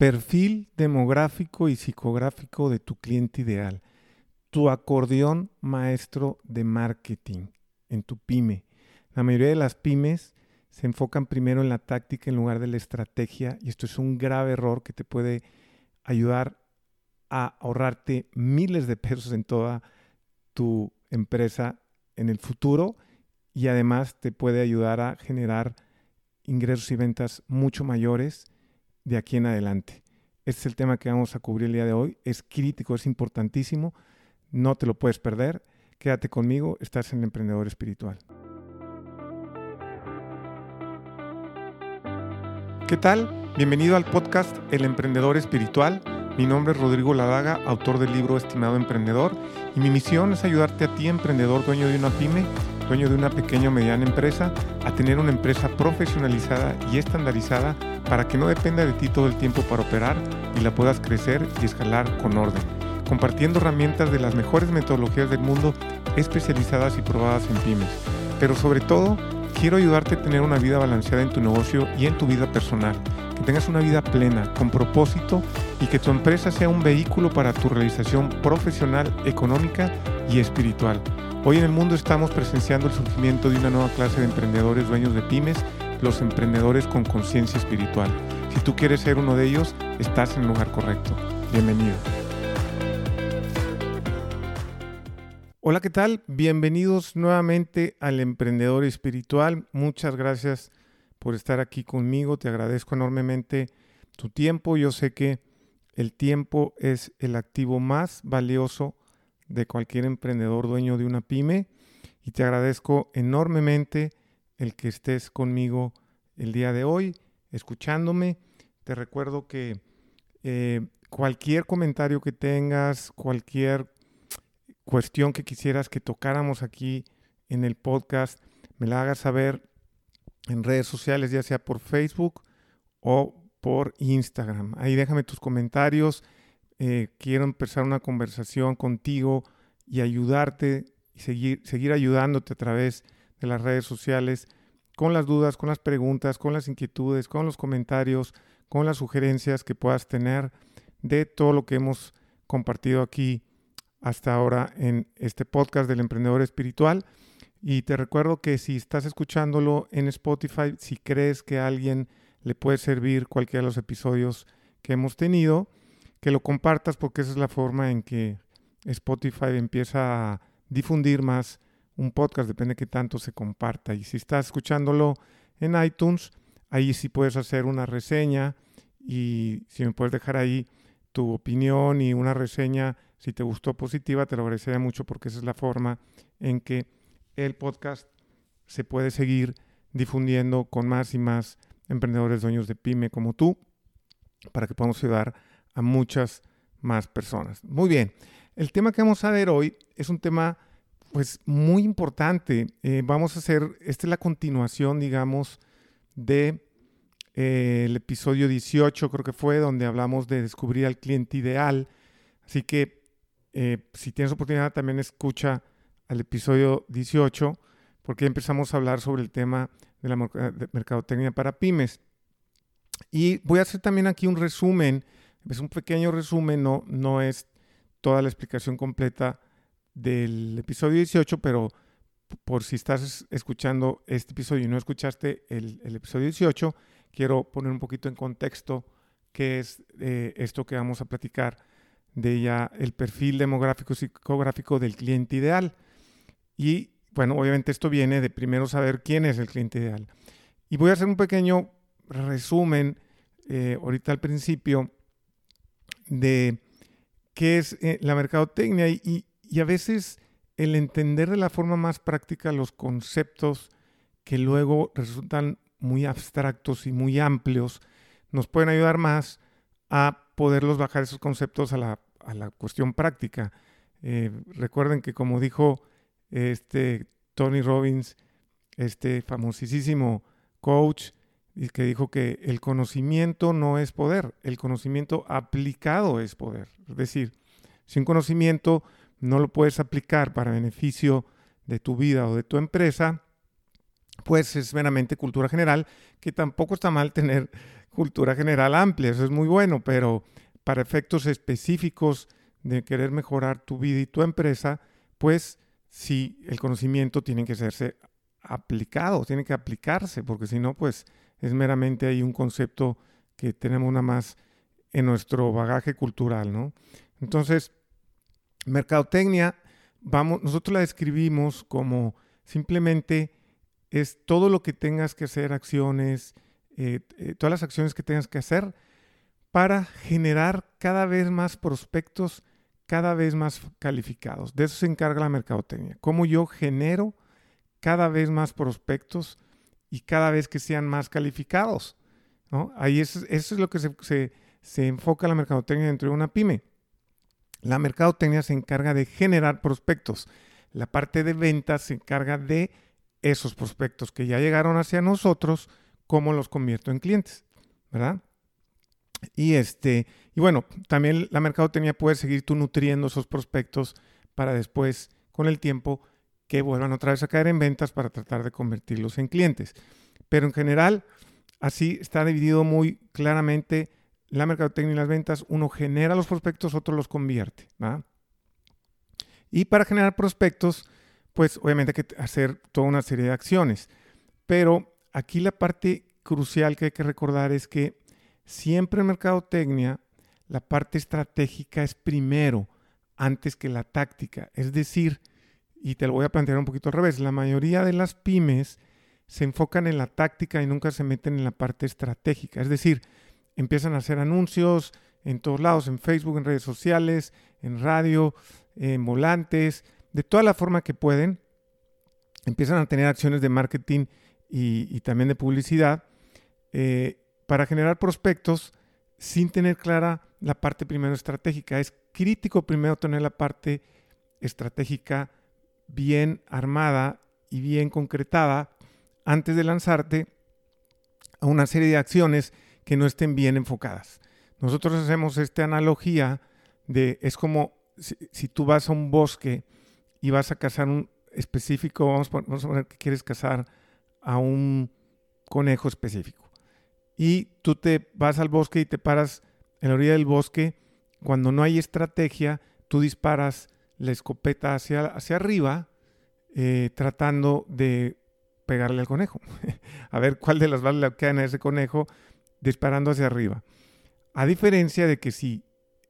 perfil demográfico y psicográfico de tu cliente ideal, tu acordeón maestro de marketing en tu pyme. La mayoría de las pymes se enfocan primero en la táctica en lugar de la estrategia y esto es un grave error que te puede ayudar a ahorrarte miles de pesos en toda tu empresa en el futuro y además te puede ayudar a generar ingresos y ventas mucho mayores de aquí en adelante. Este es el tema que vamos a cubrir el día de hoy. Es crítico, es importantísimo. No te lo puedes perder. Quédate conmigo, estás en el Emprendedor Espiritual. ¿Qué tal? Bienvenido al podcast El Emprendedor Espiritual. Mi nombre es Rodrigo Ladaga, autor del libro Estimado Emprendedor, y mi misión es ayudarte a ti, emprendedor, dueño de una pyme, dueño de una pequeña o mediana empresa, a tener una empresa profesionalizada y estandarizada para que no dependa de ti todo el tiempo para operar y la puedas crecer y escalar con orden, compartiendo herramientas de las mejores metodologías del mundo especializadas y probadas en pymes. Pero sobre todo, quiero ayudarte a tener una vida balanceada en tu negocio y en tu vida personal, que tengas una vida plena, con propósito y que tu empresa sea un vehículo para tu realización profesional, económica y espiritual. Hoy en el mundo estamos presenciando el surgimiento de una nueva clase de emprendedores dueños de pymes los emprendedores con conciencia espiritual. Si tú quieres ser uno de ellos, estás en el lugar correcto. Bienvenido. Hola, ¿qué tal? Bienvenidos nuevamente al Emprendedor Espiritual. Muchas gracias por estar aquí conmigo. Te agradezco enormemente tu tiempo. Yo sé que el tiempo es el activo más valioso de cualquier emprendedor dueño de una pyme y te agradezco enormemente el que estés conmigo el día de hoy, escuchándome. Te recuerdo que eh, cualquier comentario que tengas, cualquier cuestión que quisieras que tocáramos aquí en el podcast, me la hagas saber en redes sociales, ya sea por Facebook o por Instagram. Ahí déjame tus comentarios. Eh, quiero empezar una conversación contigo y ayudarte y seguir, seguir ayudándote a través de las redes sociales con las dudas, con las preguntas, con las inquietudes, con los comentarios, con las sugerencias que puedas tener de todo lo que hemos compartido aquí hasta ahora en este podcast del emprendedor espiritual. Y te recuerdo que si estás escuchándolo en Spotify, si crees que a alguien le puede servir cualquiera de los episodios que hemos tenido, que lo compartas porque esa es la forma en que Spotify empieza a difundir más un podcast, depende de qué tanto se comparta. Y si estás escuchándolo en iTunes, ahí sí puedes hacer una reseña y si me puedes dejar ahí tu opinión y una reseña, si te gustó positiva, te lo agradecería mucho porque esa es la forma en que el podcast se puede seguir difundiendo con más y más emprendedores dueños de pyme como tú, para que podamos ayudar a muchas más personas. Muy bien, el tema que vamos a ver hoy es un tema pues muy importante. Eh, vamos a hacer, esta es la continuación, digamos, de eh, episodio 18, creo que fue, donde hablamos de descubrir al cliente ideal. Así que eh, si tienes oportunidad, también escucha al episodio 18, porque empezamos a hablar sobre el tema de la mercadotecnia para pymes. Y voy a hacer también aquí un resumen, es un pequeño resumen, no, no es toda la explicación completa del episodio 18, pero por si estás escuchando este episodio y no escuchaste el, episodio 18, quiero poner un poquito en contexto qué es eh, esto que vamos a platicar de ya el perfil demográfico psicográfico del cliente ideal. Y bueno, obviamente esto viene de primero saber quién es el cliente ideal. Y voy a hacer un pequeño resumen eh, ahorita al principio de qué es eh, la mercadotecnia y, y a veces el entender de la forma más práctica los conceptos que luego resultan muy abstractos y muy amplios, nos pueden ayudar más a poderlos bajar esos conceptos a la, cuestión práctica. Eh, recuerden que como dijo este Tony Robbins, este famosísimo coach, que dijo que el conocimiento no es poder, el conocimiento aplicado es poder. Es decir, sin conocimiento no lo puedes aplicar para beneficio de tu vida o de tu empresa, pues es meramente cultura general, que tampoco está mal tener cultura general amplia, eso es muy bueno, pero para efectos específicos de querer mejorar tu vida y tu empresa, pues sí, el conocimiento tiene que serse aplicado, tiene que aplicarse, porque si no, pues es meramente ahí un concepto que tenemos una más en nuestro bagaje cultural, ¿no? Entonces, mercadotecnia, vamos, nosotros la describimos como simplemente es todo lo que tengas que hacer, acciones, eh, eh, todas las acciones que tengas que hacer para generar cada vez más prospectos, cada vez más calificados. De eso se encarga la mercadotecnia. Cómo yo genero cada vez más prospectos y cada vez que sean más calificados. ¿no? Ahí eso, es lo que se, se enfoca la mercadotecnia dentro de una pyme. La mercadotecnia se encarga de generar prospectos. La parte de ventas se encarga de esos prospectos que ya llegaron hacia nosotros, cómo los convierto en clientes, ¿verdad? Y este, y bueno, también la mercadotecnia puede seguir tú nutriendo esos prospectos para después, con el tiempo, que vuelvan otra vez a caer en ventas para tratar de convertirlos en clientes. Pero en general, así está dividido muy claramente la mercadotecnia y las ventas. Uno genera los prospectos, otro los convierte. Y para generar prospectos, pues obviamente hay que hacer toda una serie de acciones. Pero aquí la parte crucial que hay que recordar es que siempre en mercadotecnia la parte estratégica es primero antes que la táctica. Es decir, y te lo voy a plantear un poquito al revés, la mayoría de las pymes se enfocan en la táctica y nunca se meten en la parte estratégica. Es decir, empiezan a hacer anuncios en todos lados, en Facebook, en redes sociales, en radio, en volantes, de toda la forma que pueden. Empiezan a tener acciones de marketing y, también de publicidad eh, para generar prospectos sin tener clara la parte primero estratégica. Es crítico primero tener la parte estratégica bien armada y bien concretada antes de lanzarte a una serie de acciones que no estén bien enfocadas. Nosotros hacemos esta analogía de, es como si, tú vas a un bosque y vas a cazar un específico, vamos, a poner que quieres cazar a un conejo específico. Y tú te vas al bosque y te paras en la orilla del bosque. Cuando no hay estrategia, tú disparas la escopeta hacia, hacia arriba, eh, tratando de pegarle al conejo. a ver cuál de las balas le quedan a ese conejo disparando hacia arriba. A diferencia de que si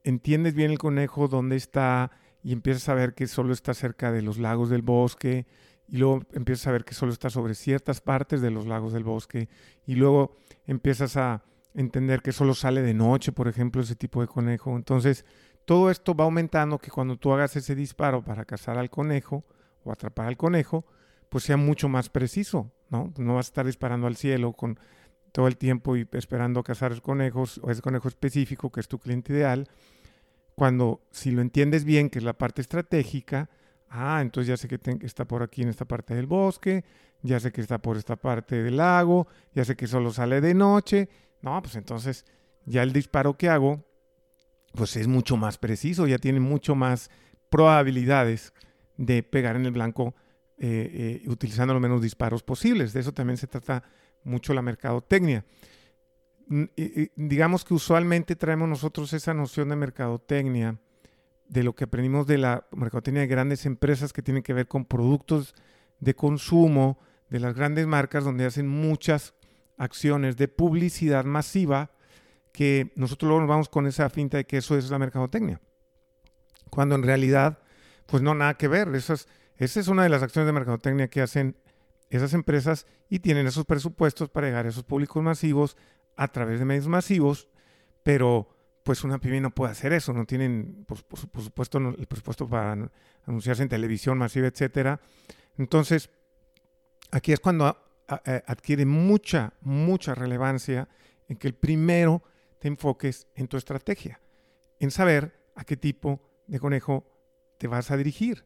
entiendes bien el conejo, dónde está, y empiezas a ver que solo está cerca de los lagos del bosque, y luego empiezas a ver que solo está sobre ciertas partes de los lagos del bosque, y luego empiezas a entender que solo sale de noche, por ejemplo, ese tipo de conejo. Entonces, todo esto va aumentando que cuando tú hagas ese disparo para cazar al conejo o atrapar al conejo, pues sea mucho más preciso, ¿no? No vas a estar disparando al cielo con todo el tiempo y esperando cazar conejos o ese conejo específico que es tu cliente ideal, cuando si lo entiendes bien, que es la parte estratégica, ah, entonces ya sé que está por aquí en esta parte del bosque, ya sé que está por esta parte del lago, ya sé que solo sale de noche, no, pues entonces ya el disparo que hago, pues es mucho más preciso, ya tiene mucho más probabilidades de pegar en el blanco eh, eh, utilizando los menos disparos posibles. De eso también se trata mucho la mercadotecnia. digamos que usualmente traemos nosotros esa noción de mercadotecnia, de lo que aprendimos de la mercadotecnia de grandes empresas que tienen que ver con productos de consumo, de las grandes marcas donde hacen muchas acciones de publicidad masiva, que nosotros luego nos vamos con esa finta de que eso es la mercadotecnia. Cuando en realidad, pues no, nada que ver. esa es una de las acciones de mercadotecnia que hacen esas empresas y tienen esos presupuestos para llegar a esos públicos masivos a través de medios masivos, pero pues una pyme no puede hacer eso, no tienen, por, supuesto, el presupuesto para anunciarse en televisión masiva, etcétera. Entonces, aquí es cuando adquiere mucha, mucha relevancia en que el primero te enfoques en tu estrategia, en saber a qué tipo de conejo te vas a dirigir,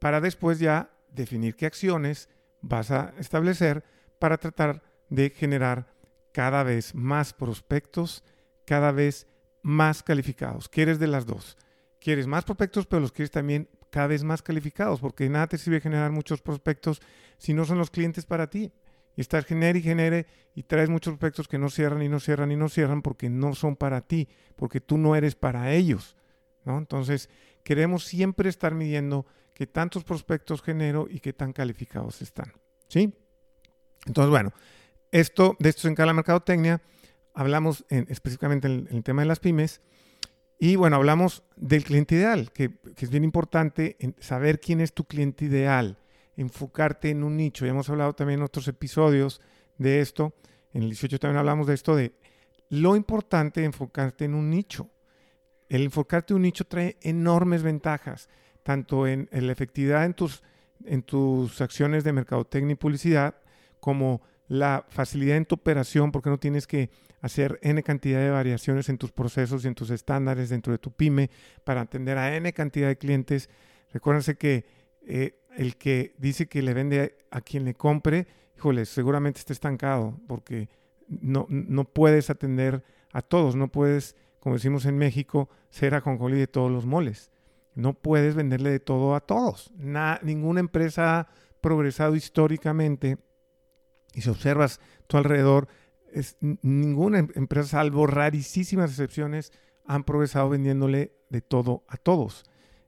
para después ya definir qué acciones vas a establecer para tratar de generar cada vez más prospectos, cada vez más calificados. ¿Quieres de las dos? Quieres más prospectos, pero los quieres también cada vez más calificados, porque nada te sirve generar muchos prospectos si no son los clientes para ti. Y estás genere y genere y traes muchos prospectos que no cierran y no cierran y no cierran porque no son para ti, porque tú no eres para ellos. ¿no? Entonces, queremos siempre estar midiendo qué tantos prospectos genero y qué tan calificados están. ¿Sí? Entonces, bueno, esto, de esto en cada mercadotecnia, hablamos específicamente en, el tema de las pymes. Y bueno, hablamos del cliente ideal, que es bien importante saber quién es tu cliente ideal enfocarte en un nicho. Ya hemos hablado también en otros episodios de esto. En el 18 también hablamos de esto de lo importante de enfocarte en un nicho. El enfocarte en un nicho trae enormes ventajas, tanto en, la efectividad en tus, en tus acciones de mercadotecnia y publicidad, como la facilidad en tu operación, porque no tienes que hacer N cantidad de variaciones en tus procesos y en tus estándares dentro de tu pyme para atender a N cantidad de clientes. Recuérdense que eh, el que dice que le vende a quien le compre, híjole, seguramente está estancado porque no, no puedes atender a todos, no puedes, como decimos en México, ser ajonjolí de todos los moles. No puedes venderle de todo a todos. ninguna empresa ha progresado históricamente y si observas tu alrededor, es, ninguna em-, empresa, salvo rarísimas excepciones, han progresado vendiéndole de todo a todos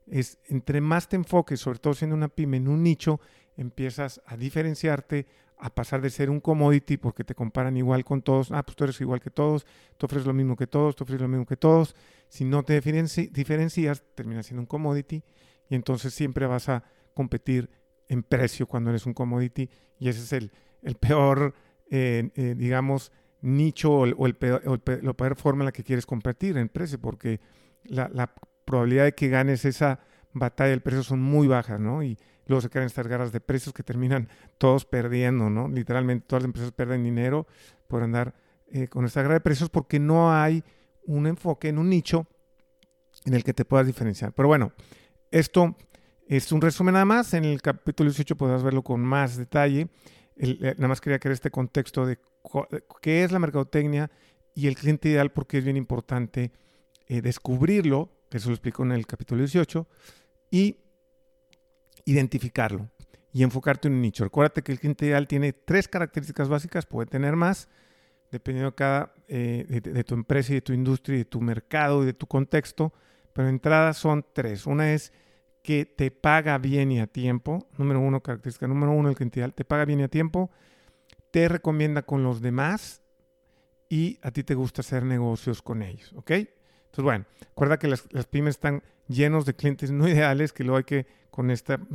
es entre más te enfoques, sobre todo siendo una pyme en un nicho, empiezas a diferenciarte, a pasar de ser un commodity porque te comparan igual con todos. Ah, pues tú eres igual que todos, tú ofreces lo mismo que todos, tú ofreces lo mismo que todos. Si no te diferencias, terminas siendo un commodity y entonces siempre vas a competir en precio cuando eres un commodity y ese es el, el peor, eh, eh, digamos, nicho o, el, peor, forma en la que quieres competir en precio porque la probabilidad de que ganes esa batalla del precio son muy bajas, ¿no? Y luego se crean estas guerras de precios que terminan todos perdiendo, ¿no? Literalmente todas las empresas pierden dinero por andar eh, con esta guerra de precios porque no hay un enfoque en un nicho en el que te puedas diferenciar. Pero bueno, esto es un resumen nada más. En el capítulo 18 podrás verlo con más detalle. Eh, nada más quería crear este contexto de qué es la mercadotecnia y el cliente ideal porque es bien importante eh, descubrirlo eso lo explico en el capítulo 18, y identificarlo y enfocarte en un nicho. Recuérdate que el cliente ideal tiene tres características básicas, puede tener más, dependiendo de, cada, eh, de, tu empresa y de tu industria, y de tu mercado y de tu contexto, pero en entrada son tres. Una es que te paga bien y a tiempo. Número uno, característica número uno, el cliente ideal te paga bien y a tiempo, te recomienda con los demás y a ti te gusta hacer negocios con ellos, ¿ok? Entonces, bueno, recuerda que las, pymes están llenos de clientes no ideales, que luego hay que, con,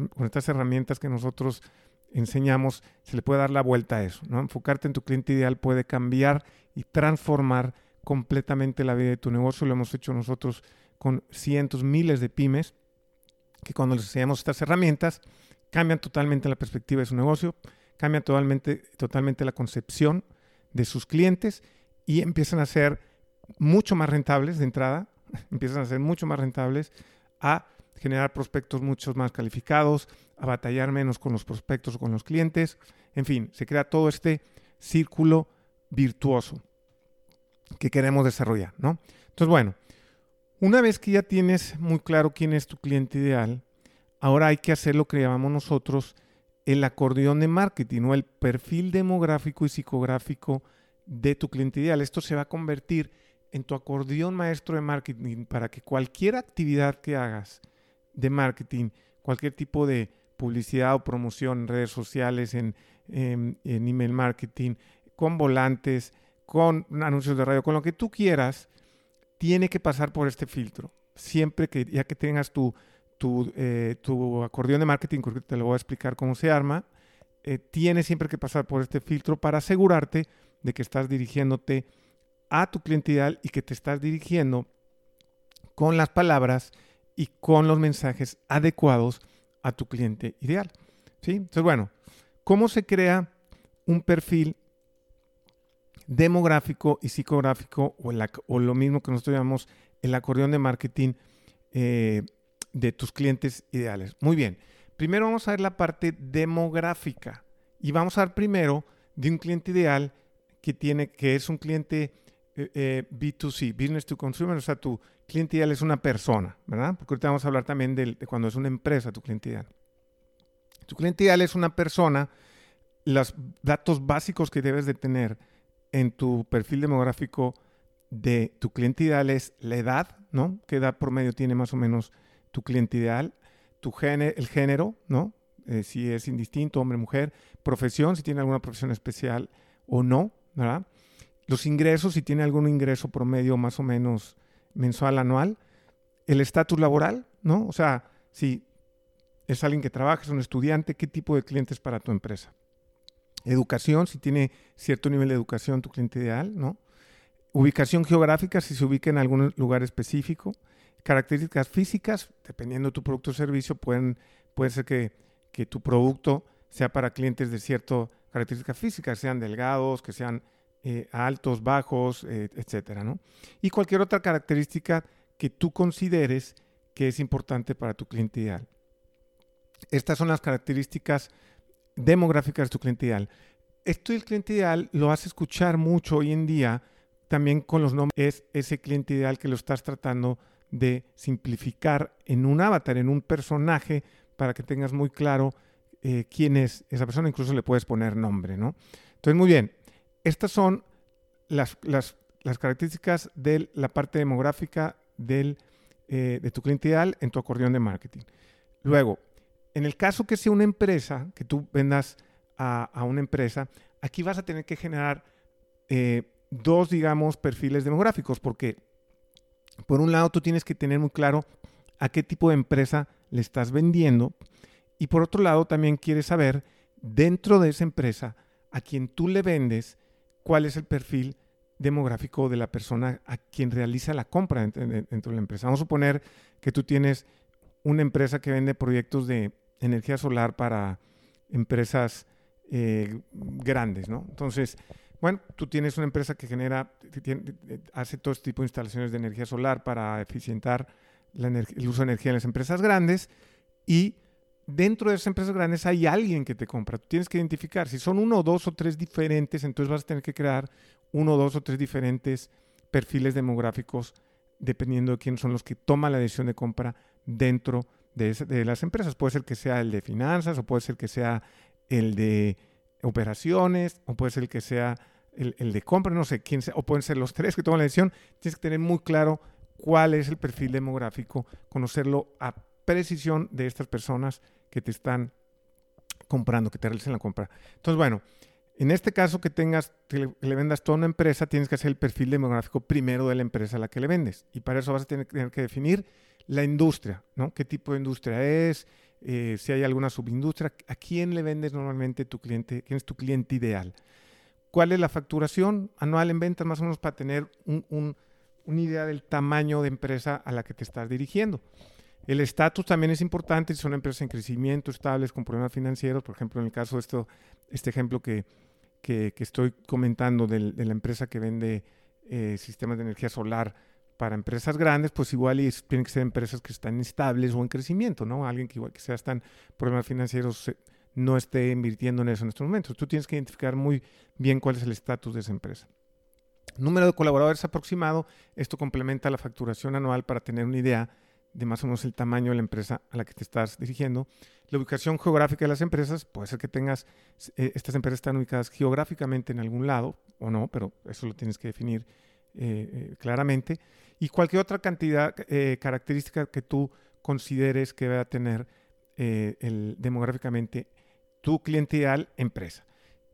con estas herramientas que nosotros enseñamos, se le puede dar la vuelta a eso, ¿no? Enfocarte en tu cliente ideal puede cambiar y transformar completamente la vida de tu negocio. Lo hemos hecho nosotros con cientos, miles de pymes, que cuando les enseñamos estas herramientas, cambian totalmente la perspectiva de su negocio, cambian totalmente, totalmente la concepción de sus clientes y empiezan a ser mucho más rentables de entrada, empiezan a ser mucho más rentables, a generar prospectos mucho más calificados, a batallar menos con los prospectos o con los clientes. En fin, se crea todo este círculo virtuoso que queremos desarrollar, ¿no? Entonces, bueno, una vez que ya tienes muy claro quién es tu cliente ideal, ahora hay que hacer lo que llamamos nosotros el acordeón de marketing o el perfil demográfico y psicográfico de tu cliente ideal. Esto se va a convertir en tu acordeón maestro de marketing para que cualquier actividad que hagas de marketing, cualquier tipo de publicidad o promoción en redes sociales, en, email marketing, con volantes, con anuncios de radio, con lo que tú quieras, tiene que pasar por este filtro. Siempre que ya que tengas tu, tu, eh, tu acordeón de marketing, porque te lo voy a explicar cómo se arma, eh, tiene siempre que pasar por este filtro para asegurarte de que estás dirigiéndote a tu cliente ideal y que te estás dirigiendo con las palabras y con los mensajes adecuados a tu cliente ideal. ¿sí? Entonces, bueno, ¿cómo se crea un perfil demográfico y psicográfico o, lo mismo que nosotros llamamos el acordeón de marketing eh, de tus clientes ideales? Muy bien, primero vamos a ver la parte demográfica y vamos a ver primero de un cliente ideal que tiene que es un cliente eh, eh, B2C, Business to Consumer, o sea, tu cliente ideal es una persona, ¿verdad? Porque ahorita vamos a hablar también de, cuando es una empresa tu cliente ideal. Tu cliente ideal es una persona, los datos básicos que debes de tener en tu perfil demográfico de tu cliente ideal es la edad, ¿no? ¿Qué edad promedio tiene más o menos tu cliente ideal? Tu género, el género, ¿no? Eh, si es indistinto, hombre, mujer, profesión, si tiene alguna profesión especial o no, ¿verdad? Los ingresos, si tiene algún ingreso promedio más o menos mensual, anual. El estatus laboral, ¿no? O sea, si es alguien que trabaja, es un estudiante, ¿qué tipo de clientes para tu empresa? Educación, si tiene cierto nivel de educación tu cliente ideal, ¿no? Ubicación geográfica, si se ubica en algún lugar específico. Características físicas, dependiendo de tu producto o servicio, pueden, puede ser que, que tu producto sea para clientes de ciertas características físicas, sean delgados, que sean eh, altos, bajos, eh, etcétera, ¿no? Y cualquier otra característica que tú consideres que es importante para tu cliente ideal. Estas son las características demográficas de tu cliente ideal. Esto del cliente ideal lo vas a escuchar mucho hoy en día también con los nombres. Es ese cliente ideal que lo estás tratando de simplificar en un avatar, en un personaje, para que tengas muy claro eh, quién es esa persona. Incluso le puedes poner nombre, ¿no? Entonces, muy bien. Estas son las, características de la parte demográfica del, eh, de tu cliente ideal en tu acordeón de marketing. Luego, en el caso que sea una empresa, que tú vendas a, una empresa, aquí vas a tener que generar eh, dos, digamos, perfiles demográficos, porque por un lado tú tienes que tener muy claro a qué tipo de empresa le estás vendiendo y por otro lado también quieres saber dentro de esa empresa a quien tú le vendes cuál es el perfil demográfico de la persona a quien realiza la compra dentro de la empresa. Vamos a suponer que tú tienes una empresa que vende proyectos de energía solar para empresas eh, grandes, ¿no? Entonces, bueno, tú tienes una empresa que genera, hace todo este tipo de instalaciones de energía solar para eficientar el uso de energía en las empresas grandes y dentro de esas empresas grandes hay alguien que te compra. Tú tienes que identificar si son uno, dos o tres diferentes, entonces vas a tener que crear uno, dos o tres diferentes perfiles demográficos dependiendo de quiénes son los que toman la decisión de compra dentro de, las empresas. Puede ser que sea el de finanzas, o puede ser que sea el de operaciones, o puede ser que sea el, el de compra, no sé quién sea, o pueden ser los tres que toman la decisión. Tienes que tener muy claro cuál es el perfil demográfico, conocerlo a precisión de estas personas que te están comprando, que te realicen la compra. Entonces, bueno, en este caso que tengas, que le, vendas toda una empresa, tienes que hacer el perfil demográfico primero de la empresa a la que le vendes. Y para eso vas a tener, que definir la industria, ¿no? ¿Qué tipo de industria es? Eh, si hay alguna subindustria, ¿a quién le vendes normalmente tu cliente? ¿Quién es tu cliente ideal? ¿Cuál es la facturación anual en ventas? Más o menos para tener una idea del tamaño de empresa a la que te estás dirigiendo. El estatus también es importante si son empresas en crecimiento, estables, con problemas financieros. Por ejemplo, en el caso de esto, este ejemplo que, estoy comentando de, la empresa que vende eh, sistemas de energía solar para empresas grandes, pues igual tienen que ser empresas que están estables o en crecimiento, ¿no? Alguien que igual que sea están problemas financieros no esté invirtiendo en eso en estos momentos. Tú tienes que identificar muy bien cuál es el estatus de esa empresa. Número de colaboradores aproximado, esto complementa la facturación anual para tener una idea de más o menos el tamaño de la empresa a la que te estás dirigiendo. La ubicación geográfica de las empresas, puede ser que tengas, eh, estas empresas están ubicadas geográficamente en algún lado o no, pero eso lo tienes que definir eh, eh, claramente. Y cualquier otra cantidad, característica que tú consideres que va a tener demográficamente tu cliente ideal empresa.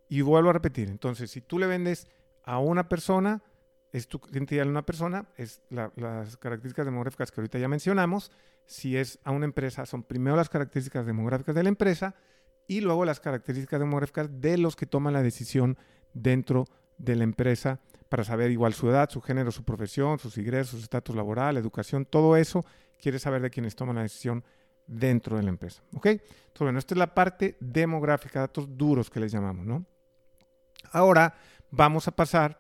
Y vuelvo a repetir, entonces, si tú le vendes a una persona, es tu cliente ideal una persona, es las características demográficas que ahorita ya mencionamos. Si es a una empresa, son primero las características demográficas de la empresa y luego las características demográficas de los que toman la decisión dentro de la empresa para saber igual su edad, su género, su profesión, sus ingresos, su estatus laboral, educación, todo eso quiere saber de quienes toman la decisión dentro de la empresa. ¿Ok? Entonces, esta es la parte demográfica, datos duros que les llamamos, ¿no? Ahora vamos a pasar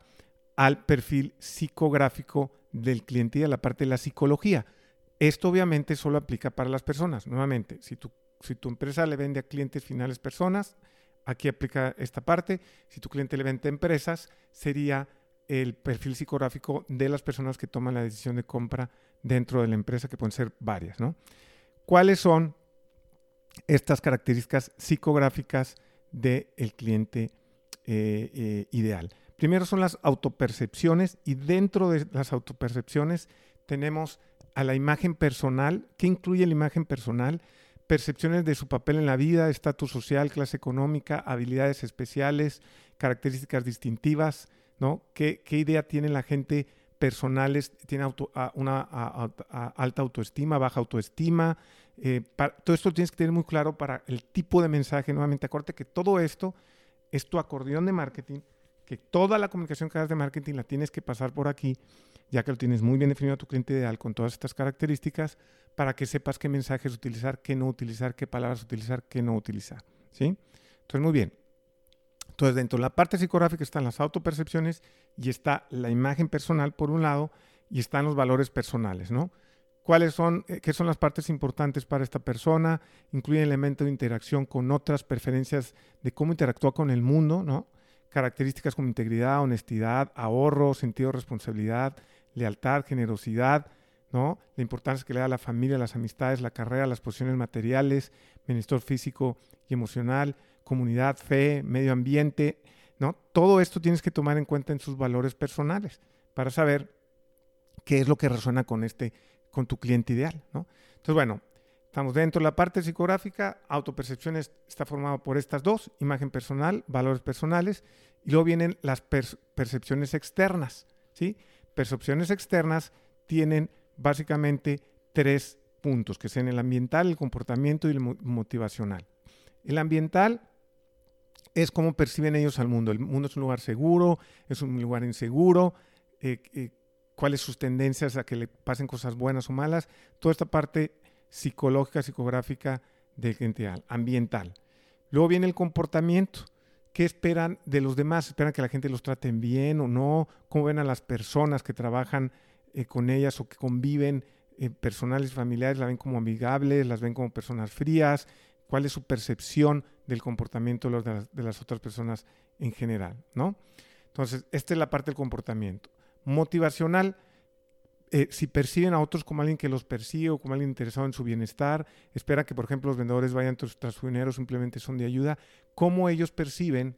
al perfil psicográfico del cliente y a la parte de la psicología. Esto obviamente solo aplica para las personas. Nuevamente, si tu, si tu empresa le vende a clientes finales personas, aquí aplica esta parte. Si tu cliente le vende a empresas, sería el perfil psicográfico de las personas que toman la decisión de compra dentro de la empresa, que pueden ser varias. ¿no? ¿Cuáles son estas características psicográficas del cliente eh, eh, ideal. Primero son las autopercepciones y dentro de las autopercepciones tenemos a la imagen personal. ¿Qué incluye la imagen personal? Percepciones de su papel en la vida, estatus social, clase económica, habilidades especiales, características distintivas, ¿no? ¿Qué, idea tiene la gente personales? ¿Tiene una alta autoestima, baja autoestima? Eh, todo esto tienes que tener muy claro para el tipo de mensaje. Nuevamente, acuérdate que todo esto es tu acordeón de marketing, que toda la comunicación que hagas de marketing la tienes que pasar por aquí, ya que lo tienes muy bien definido a tu cliente ideal con todas estas características, para que sepas qué mensajes utilizar, qué no utilizar, qué palabras utilizar, qué no utilizar. ¿sí? Entonces, muy bien. Entonces, dentro de la parte psicográfica están las autopercepciones y está la imagen personal por un lado y están los valores personales, ¿no? cuáles son, eh, qué son las partes importantes para esta persona, incluye elementos de interacción con otras, preferencias de cómo interactúa con el mundo, ¿no? Características como integridad, honestidad, ahorro, sentido de responsabilidad, lealtad, generosidad, ¿no? La importancia que le da a la familia, las amistades, la carrera, las posiciones materiales, bienestar físico y emocional, comunidad, fe, medio ambiente, ¿no? Todo esto tienes que tomar en cuenta en sus valores personales para saber qué es lo que resuena con este con tu cliente ideal. ¿no? Entonces, bueno, estamos dentro de la parte psicográfica, autopercepción está formado por estas dos, imagen personal, valores personales, y luego vienen las percepciones externas. ¿sí? Percepciones externas tienen básicamente tres puntos, que son el ambiental, el comportamiento y el motivacional. El ambiental es cómo perciben ellos al mundo. El mundo es un lugar seguro, es un lugar inseguro, eh, eh, cuáles sus tendencias a que le pasen cosas buenas o malas, toda esta parte psicológica, psicográfica del cliente ambiental. Luego viene el comportamiento. ¿Qué esperan de los demás? ¿Esperan que la gente los trate bien o no? ¿Cómo ven a las personas que trabajan eh, con ellas o que conviven eh, personales y familiares? ¿La ven como amigables? ¿Las ven como personas frías? ¿Cuál es su percepción del comportamiento de, las, de las otras personas en general? ¿no? Entonces, esta es la parte del comportamiento motivacional. Eh, si perciben a otros como alguien que los persigue o como alguien interesado en su bienestar, espera que, por ejemplo, los vendedores vayan tras, su dinero, simplemente son de ayuda, cómo ellos perciben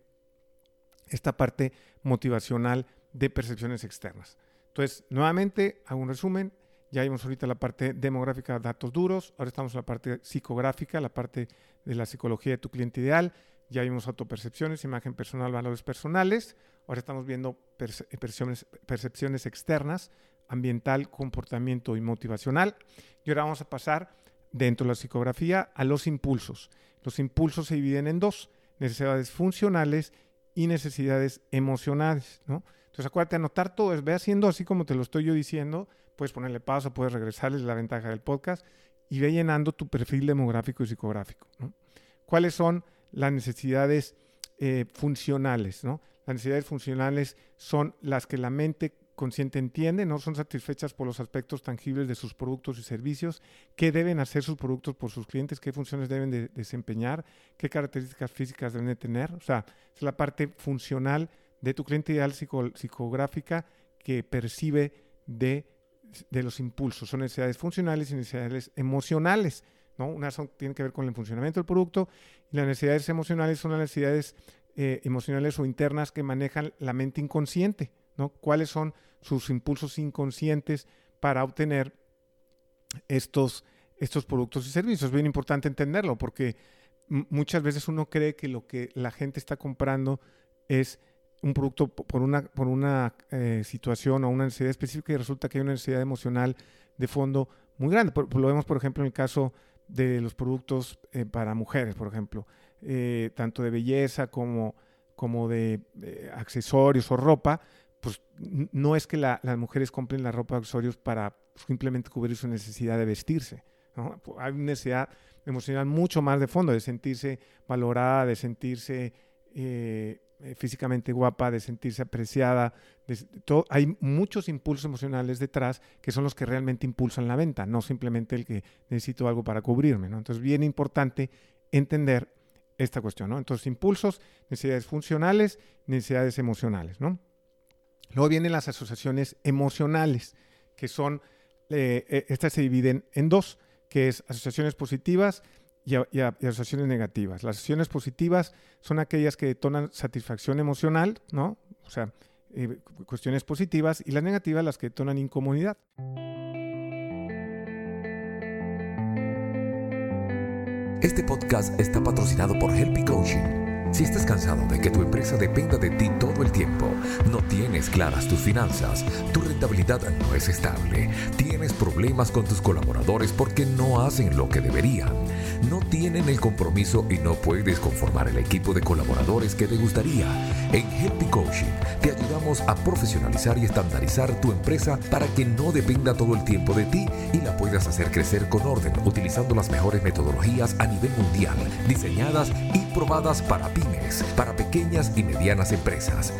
esta parte motivacional de percepciones externas. Entonces, nuevamente, hago un resumen. Ya vimos ahorita la parte demográfica, datos duros. Ahora estamos en la parte psicográfica, la parte de la psicología de tu cliente ideal. Ya vimos autopercepciones, imagen personal, valores personales. Ahora estamos viendo percepciones externas, ambiental, comportamiento y motivacional. Y ahora vamos a pasar dentro de la psicografía a los impulsos. Los impulsos se dividen en dos, necesidades funcionales y necesidades emocionales. ¿no? Entonces acuérdate, anotar todo, ve haciendo así como te lo estoy yo diciendo, puedes ponerle pausa, puedes regresarles la ventaja del podcast y ve llenando tu perfil demográfico y psicográfico. ¿Cuáles son las necesidades eh, funcionales? ¿no? Las necesidades funcionales son las que la mente consciente entiende, no son satisfechas por los aspectos tangibles de sus productos y servicios, qué deben hacer sus productos por sus clientes, qué funciones deben de desempeñar, qué características físicas deben de tener. O sea, es la parte funcional de tu cliente ideal psicográfica que percibe de, de, los impulsos. Son necesidades funcionales y necesidades emocionales. ¿no? Una son, tiene que ver con el funcionamiento del producto y las necesidades emocionales son las necesidades eh, emocionales o internas que manejan la mente inconsciente, ¿no? ¿Cuáles son sus impulsos inconscientes para obtener estos, estos productos y servicios? Es bien importante entenderlo porque muchas veces uno cree que lo que la gente está comprando es un producto por una, por una eh, situación o una necesidad específica y resulta que hay una necesidad emocional de fondo muy grande. lo vemos, por ejemplo, en el caso de los productos eh, para mujeres, por ejemplo. Eh, tanto de belleza como, como de accesorios o ropa, pues no es que las mujeres compren la ropa o accesorios para simplemente cubrir su necesidad de vestirse. Hay una necesidad emocional mucho más de fondo, de sentirse valorada, de sentirse eh, físicamente guapa, de sentirse apreciada. hay muchos impulsos emocionales detrás que son los que realmente impulsan la venta, no simplemente el que necesito algo para cubrirme. ¿no? Entonces, bien importante entender esta cuestión, ¿no? Entonces, impulsos, necesidades funcionales, necesidades emocionales, ¿no? Luego vienen las asociaciones emocionales, que son, eh, eh, estas se dividen en dos, que es asociaciones positivas y, asociaciones negativas. Las asociaciones positivas son aquellas que detonan satisfacción emocional, ¿no? O sea, eh, cuestiones positivas, y las negativas las que detonan incomodidad. Este podcast está patrocinado por Helpy Coaching si estás cansado de que tu empresa dependa de ti todo el tiempo, no tienes claras tus finanzas, tu rentabilidad no es estable, tienes problemas con tus colaboradores porque no hacen lo que deberían, no tienen el compromiso y no puedes conformar el equipo de colaboradores que te gustaría, en Helpy Coaching te ayudamos a profesionalizar y estandarizar tu empresa para que no dependa todo el tiempo de ti y la puedas hacer crecer con orden utilizando las mejores metodologías a nivel mundial, diseñadas y probadas para pymes, para pequeñas y medianas empresas.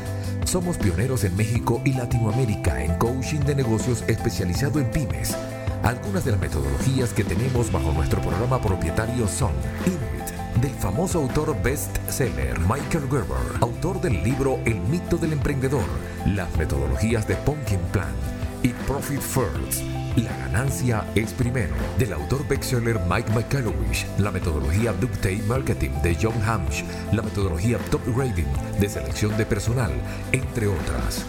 Somos pioneros en México y Latinoamérica en coaching de negocios especializado en pymes. Algunas de las metodologías que tenemos bajo nuestro programa propietario son Inuit, del famoso autor bestseller Michael Gerber, autor del libro El mito del emprendedor, las metodologías de Pumpkin Plan y Profit First la ganancia es primero, del autor bestseller Mike McCallowich, la metodología Ductate Marketing de John Hamsh, la metodología Top Grading de selección de personal, entre otras.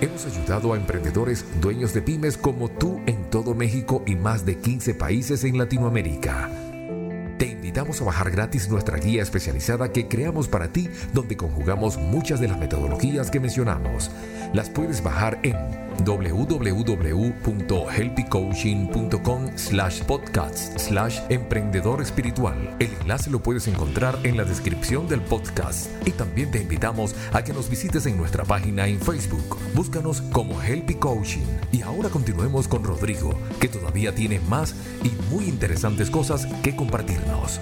Hemos ayudado a emprendedores dueños de pymes como tú en todo México y más de 15 países en Latinoamérica. Te invitamos a bajar gratis nuestra guía especializada que creamos para ti donde conjugamos muchas de las metodologías que mencionamos. Las puedes bajar en www.helpycoaching.com slash podcast slash emprendedor espiritual. El enlace lo puedes encontrar en la descripción del podcast. Y también te invitamos a que nos visites en nuestra página en Facebook. Búscanos como Helpy Coaching. Y ahora continuemos con Rodrigo, que todavía tiene más y muy interesantes cosas que compartirnos.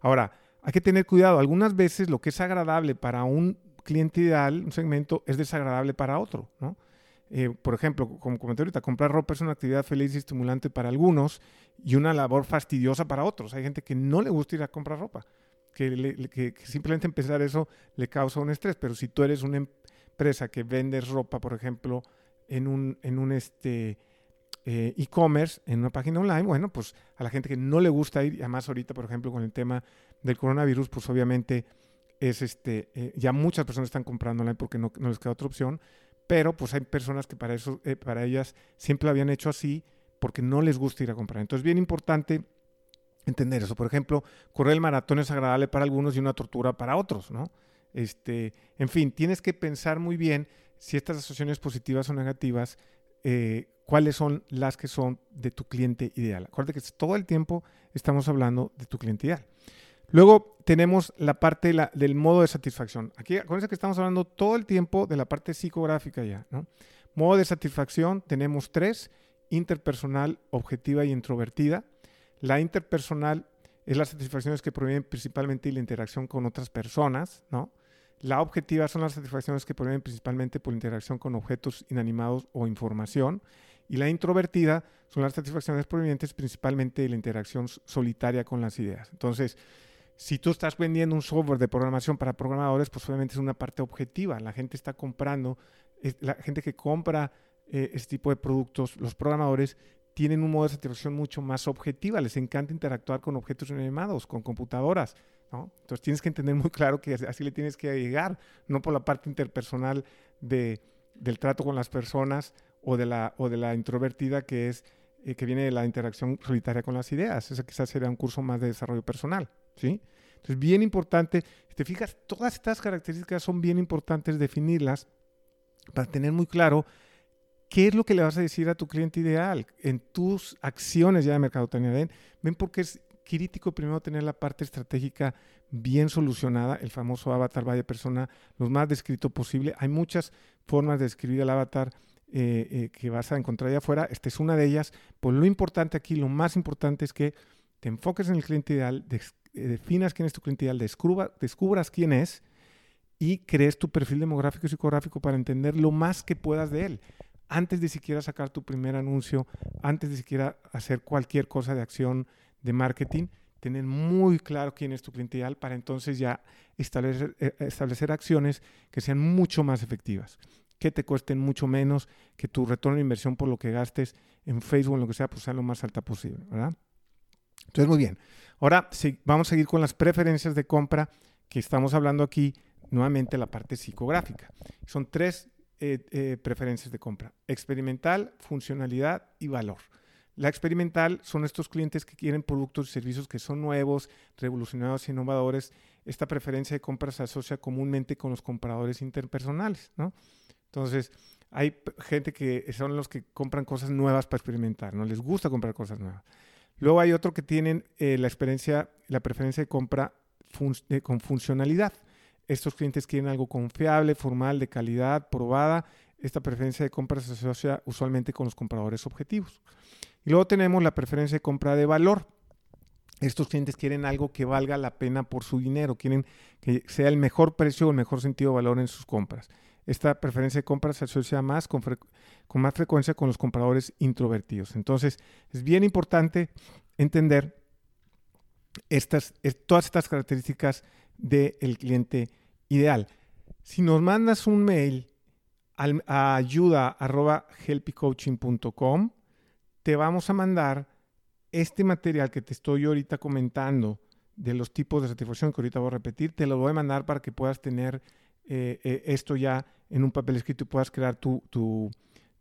Ahora, hay que tener cuidado. Algunas veces lo que es agradable para un cliente ideal, un segmento, es desagradable para otro, ¿no? Eh, por ejemplo, como comenté ahorita, comprar ropa es una actividad feliz y estimulante para algunos y una labor fastidiosa para otros. Hay gente que no le gusta ir a comprar ropa, que, simplemente empezar eso le causa un estrés. Pero si tú eres una empresa que vendes ropa, por ejemplo, en un, en un este, eh, e-commerce, en una página online, bueno, pues a la gente que no le gusta ir, y además ahorita, por ejemplo, con el tema del coronavirus, pues obviamente es este, eh, ya muchas personas están comprando online porque no, les queda otra opción, pero pues hay personas que para eso, eh, para ellas siempre lo habían hecho así porque no les gusta ir a comprar. Entonces, bien importante entender eso. Por ejemplo, correr el maratón es agradable para algunos y una tortura para otros, ¿no? Este, en fin, tienes que pensar muy bien si estas asociaciones positivas o negativas, eh, cuáles son las que son de tu cliente ideal. Acuérdate que todo el tiempo estamos hablando de tu cliente ideal. Luego tenemos la parte del modo de satisfacción. Aquí acuérdense que estamos hablando todo el tiempo de la parte psicográfica ya. ¿no? Modo de satisfacción tenemos tres, interpersonal, objetiva y introvertida. La interpersonal es las satisfacciones que provienen principalmente de la interacción con otras personas, ¿no? La objetiva son las satisfacciones que provienen principalmente por la interacción con objetos inanimados o información. Y la introvertida son las satisfacciones provenientes principalmente de la interacción solitaria con las ideas. Entonces, si tú estás vendiendo un software de programación para programadores, pues obviamente es una parte objetiva. La gente está comprando, la gente que compra eh, este tipo de productos, los programadores, tienen un modo de satisfacción mucho más objetiva. Les encanta interactuar con objetos inanimados, con computadoras. ¿no? Entonces tienes que entender muy claro que así le tienes que llegar, no por la parte interpersonal de, del trato con las personas o de la, o de la introvertida que es eh, que viene de la interacción solitaria con las ideas. Eso quizás sería un curso más de desarrollo personal. ¿Sí? Entonces, bien importante, si te fijas, todas estas características son bien importantes definirlas para tener muy claro qué es lo que le vas a decir a tu cliente ideal en tus acciones ya de mercadotecnia. Ven, ven porque es crítico primero tener la parte estratégica bien solucionada, el famoso avatar vaya persona, lo más descrito posible. Hay muchas formas de escribir el avatar eh, eh, que vas a encontrar allá afuera. Esta es una de ellas. Pues lo importante aquí, lo más importante es que te enfoques en el cliente ideal, eh, definas quién es tu cliente ideal, descubras quién es y crees tu perfil demográfico y psicográfico para entender lo más que puedas de él. Antes de siquiera sacar tu primer anuncio, antes de siquiera hacer cualquier cosa de acción de marketing, tener muy claro quién es tu cliente ideal para entonces ya establecer, eh, establecer acciones que sean mucho más efectivas. que te cuesten mucho menos, que tu retorno de inversión por lo que gastes en Facebook, lo que sea, pues sea lo más alta posible. Entonces, muy bien. Ahora sí, vamos a seguir con las preferencias de compra que estamos hablando aquí, nuevamente la parte psicográfica. Son tres eh, eh, preferencias de compra. Experimental, funcionalidad y valor. La experimental son estos clientes que quieren productos y servicios que son nuevos, revolucionados, innovadores. Esta preferencia de compra se asocia comúnmente con los compradores interpersonales, ¿no? Entonces, hay gente que son los que compran cosas nuevas para experimentar, ¿no? Les gusta comprar cosas nuevas. Luego hay otro que tienen eh, la experiencia, la preferencia de compra con funcionalidad. Estos clientes quieren algo confiable, formal, de calidad, probada. Esta preferencia de compra se asocia usualmente con los compradores objetivos. Y luego tenemos la preferencia de compra de valor. Estos clientes quieren algo que valga la pena por su dinero, quieren que sea el mejor precio o el mejor sentido de valor en sus compras. Esta preferencia de compra se asocia más con, con más frecuencia con los compradores introvertidos. Entonces, es bien importante entender estas, todas estas características del cliente ideal. Si nos mandas un mail a ayuda.helpycoaching.com, te vamos a mandar este material que te estoy ahorita comentando de los tipos de satisfacción que ahorita voy a repetir, te lo voy a mandar para que puedas tener eh, eh, esto ya en un papel escrito y puedas crear tu, tu,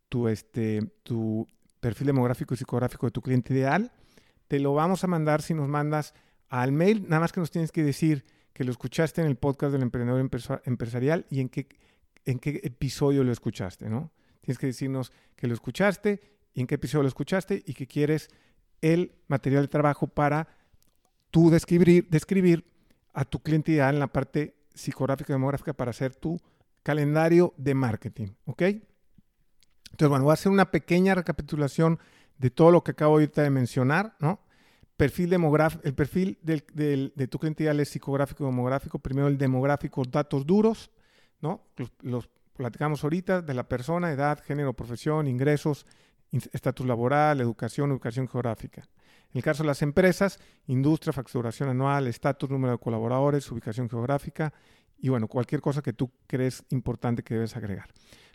tu, este, tu perfil demográfico y psicográfico de tu cliente ideal. Te lo vamos a mandar si nos mandas al mail, nada más que nos tienes que decir que lo escuchaste en el podcast del emprendedor empresarial y en qué, en qué episodio lo escuchaste, ¿no? Tienes que decirnos que lo escuchaste y en qué episodio lo escuchaste y que quieres el material de trabajo para tú describir, describir a tu cliente ideal en la parte psicográfica y demográfica para hacer tu calendario de marketing, ¿ok? Entonces, bueno, voy a hacer una pequeña recapitulación de todo lo que acabo ahorita de mencionar, ¿no? Perfil demográfico, el perfil de tu cliente ideal es psicográfico y demográfico. Primero el demográfico, datos duros, ¿no? Los, los platicamos ahorita de la persona, edad, género, profesión, ingresos, estatus laboral, educación, educación geográfica. En el caso de las empresas, industria, facturación anual, estatus, número de colaboradores, ubicación geográfica y bueno, cualquier cosa que tú crees importante que debes agregar.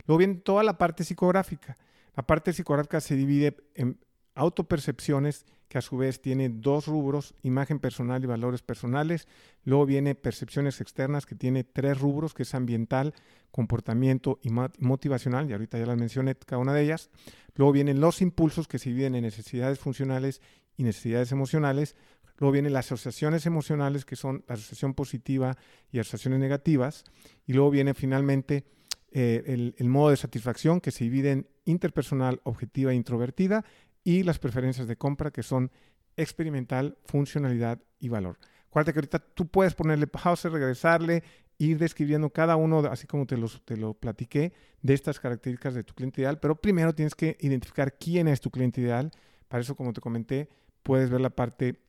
Luego viene toda la parte psicográfica. La parte psicográfica se divide en autopercepciones, que a su vez tiene dos rubros, imagen personal y valores personales. Luego viene percepciones externas, que tiene tres rubros, que es ambiental, comportamiento y motivacional, y ahorita ya las mencioné cada una de ellas. Luego vienen los impulsos, que se dividen en necesidades funcionales y necesidades emocionales. Luego vienen las asociaciones emocionales, que son la asociación positiva y asociaciones negativas. Y luego viene finalmente eh, el, modo de satisfacción, que se divide en interpersonal, objetiva e introvertida y las preferencias de compra que son experimental, funcionalidad y valor. Acuérdate que ahorita tú puedes ponerle pausa, regresarle, ir describiendo cada uno, así como te, los, te lo platiqué, de estas características de tu cliente ideal, pero primero tienes que identificar quién es tu cliente ideal. Para eso, como te comenté, puedes ver la parte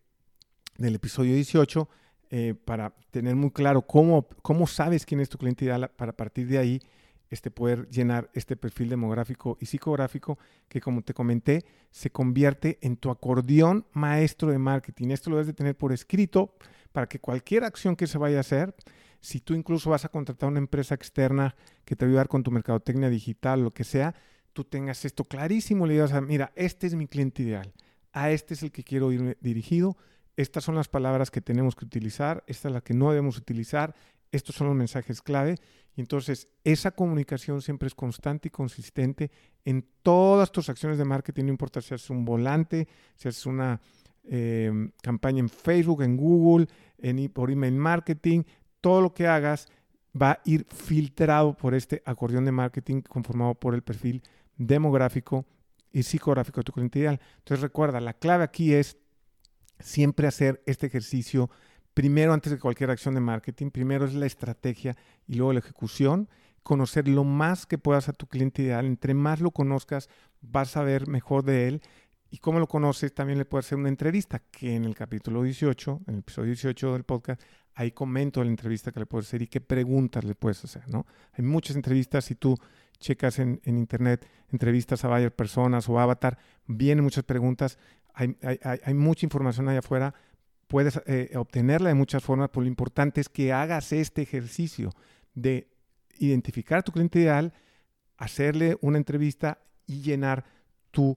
del episodio 18 eh, para tener muy claro cómo, cómo sabes quién es tu cliente ideal para partir de ahí este, poder llenar este perfil demográfico y psicográfico que, como te comenté, se convierte en tu acordeón maestro de marketing. Esto lo debes de tener por escrito para que cualquier acción que se vaya a hacer, si tú incluso vas a contratar una empresa externa que te va a ayudar con tu mercadotecnia digital, lo que sea, tú tengas esto clarísimo, le digas, mira, este es mi cliente ideal, a este es el que quiero ir dirigido, estas son las palabras que tenemos que utilizar, esta es la que no debemos utilizar, estos son los mensajes clave. Y entonces esa comunicación siempre es constante y consistente en todas tus acciones de marketing, no importa si haces un volante, si haces una em, campaña en Facebook, en Google, en, por email marketing, todo lo que hagas va a ir filtrado por este acordeón de marketing conformado por el perfil demográfico y psicográfico de tu cliente ideal. Entonces recuerda, la clave aquí es siempre hacer este ejercicio primero antes de cualquier acción de marketing, primero es la estrategia y luego la ejecución, conocer lo más que puedas a tu cliente ideal, entre más lo conozcas, vas a ver mejor de él y cómo lo conoces, también le puedes hacer una entrevista, que en el capítulo 18, en el episodio 18 del podcast, ahí comento la entrevista que le puedes hacer y qué preguntas le puedes hacer, ¿no? Hay muchas entrevistas, si tú checas en, internet entrevistas a varias personas o avatar, vienen muchas preguntas, hay, hay, hay mucha información allá afuera, puedes eh, obtenerla de muchas formas, pero lo importante es que hagas este ejercicio de identificar a tu cliente ideal, hacerle una entrevista y llenar tu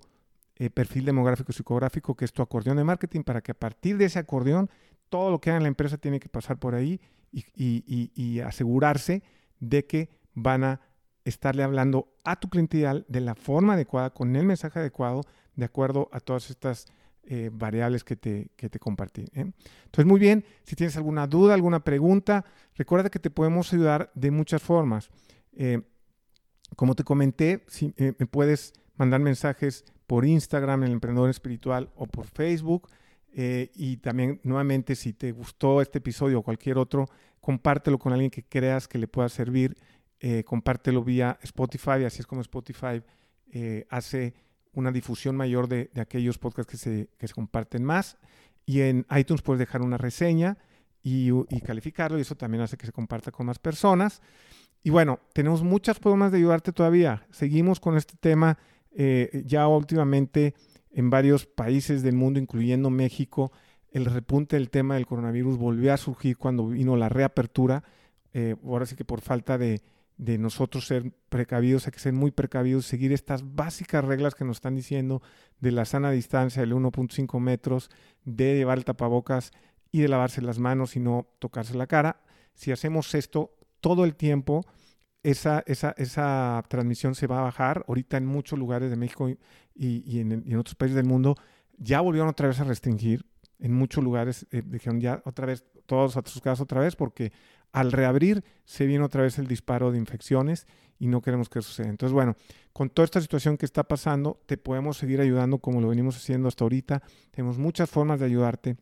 eh, perfil demográfico y psicográfico, que es tu acordeón de marketing, para que a partir de ese acordeón, todo lo que haga en la empresa tiene que pasar por ahí y, asegurarse de que van a estarle hablando a tu cliente ideal de la forma adecuada, con el mensaje adecuado, de acuerdo a todas estas eh, variables que te, que te compartí. ¿eh? Entonces, muy bien, si tienes alguna duda, alguna pregunta, recuerda que te podemos ayudar de muchas formas. como te comenté, si, me puedes mandar mensajes por Instagram, el emprendedor espiritual o por Facebook. Eh, y también, nuevamente, si te gustó este episodio o cualquier otro, compártelo con alguien que creas que le pueda servir. Eh, compártelo vía Spotify, así es como Spotify eh, hace una difusión mayor de, aquellos podcasts que se, que se, comparten más. Y en iTunes puedes dejar una reseña y, calificarlo, y eso también hace que se comparta con más personas. Y bueno, tenemos muchas formas de ayudarte todavía. Seguimos con este tema eh, ya últimamente en varios países del mundo, incluyendo México, el repunte del tema del coronavirus volvió a surgir cuando vino la reapertura. Ahora sí que por falta de, nosotros ser precavidos, hay que ser muy precavidos, seguir estas básicas reglas que nos están diciendo de la sana distancia, del 1.5 metros, de llevar el tapabocas y de lavarse las manos y no tocarse la cara. Si hacemos esto todo el tiempo, esa, esa, esa transmisión se va a bajar. Ahorita en muchos lugares de México y, en, otros países del mundo ya volvieron otra vez a restringir. En muchos lugares eh, dijeron ya otra vez, todos a sus casas otra vez, porque al reabrir se viene otra vez el disparo de infecciones y no queremos que eso suceda. Entonces, bueno, con toda esta situación que está pasando, te podemos seguir ayudando como lo venimos haciendo hasta ahorita. Tenemos muchas formas de ayudarte.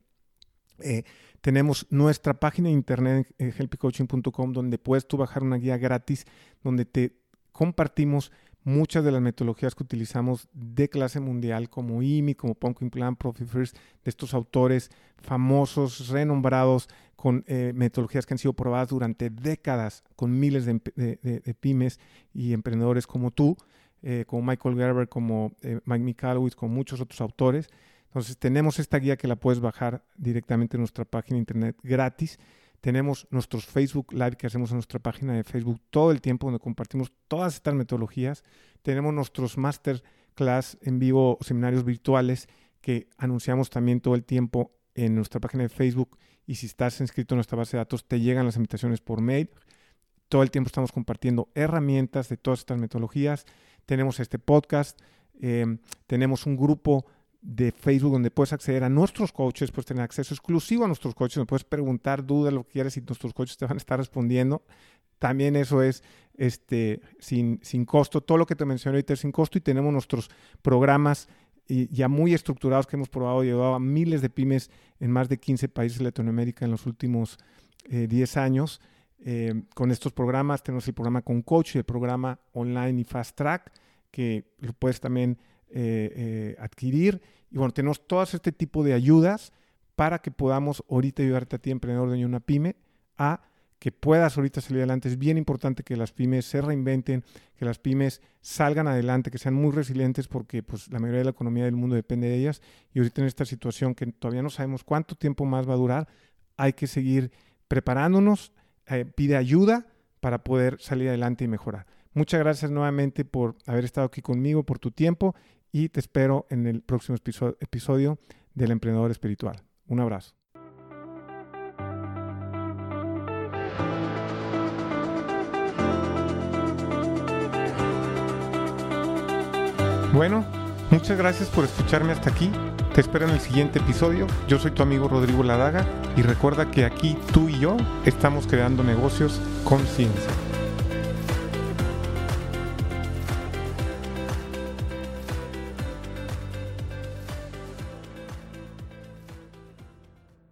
Eh, tenemos nuestra página de internet, eh, helpycoaching.com, donde puedes tú bajar una guía gratis, donde te compartimos muchas de las metodologías que utilizamos de clase mundial, como IMI, como Pumpkin Plan, Profit First, de estos autores famosos, renombrados, con eh, metodologías que han sido probadas durante décadas con miles de, pymes y emprendedores como tú, eh, como Michael Gerber, como Mike Michalowicz, con muchos otros autores. Entonces tenemos esta guía que la puedes bajar directamente en nuestra página de internet gratis. Tenemos nuestros Facebook Live que hacemos en nuestra página de Facebook todo el tiempo donde compartimos todas estas metodologías. Tenemos nuestros masterclass en vivo, seminarios virtuales que anunciamos también todo el tiempo en nuestra página de Facebook y si estás inscrito en nuestra base de datos te llegan las invitaciones por mail. Todo el tiempo estamos compartiendo herramientas de todas estas metodologías. Tenemos este podcast, eh, tenemos un grupo de Facebook donde puedes acceder a nuestros coaches, puedes tener acceso exclusivo a nuestros coaches, donde puedes preguntar dudas, lo que quieras y nuestros coaches te van a estar respondiendo. También eso es este, sin, sin costo. Todo lo que te mencioné ahorita es sin costo y tenemos nuestros programas ya muy estructurados que hemos probado, llevado a miles de pymes en más de 15 países de Latinoamérica en los últimos 10 eh, años. Eh, con estos programas tenemos el programa con coach el programa online y fast track que lo puedes también eh, eh, adquirir. Y bueno, tenemos todas este tipo de ayudas para que podamos ahorita ayudarte a ti, emprendedor de una pyme, a que puedas ahorita salir adelante. Es bien importante que las pymes se reinventen, que las pymes salgan adelante, que sean muy resilientes porque pues, la mayoría de la economía del mundo depende de ellas. Y ahorita en esta situación que todavía no sabemos cuánto tiempo más va a durar, hay que seguir preparándonos, eh, pide ayuda para poder salir adelante y mejorar. Muchas gracias nuevamente por haber estado aquí conmigo, por tu tiempo y te espero en el próximo episodio del Emprendedor Espiritual. Un abrazo. Bueno, muchas gracias por escucharme hasta aquí. Te espero en el siguiente episodio. Yo soy tu amigo Rodrigo Ladaga y recuerda que aquí tú y yo estamos creando negocios con ciencia.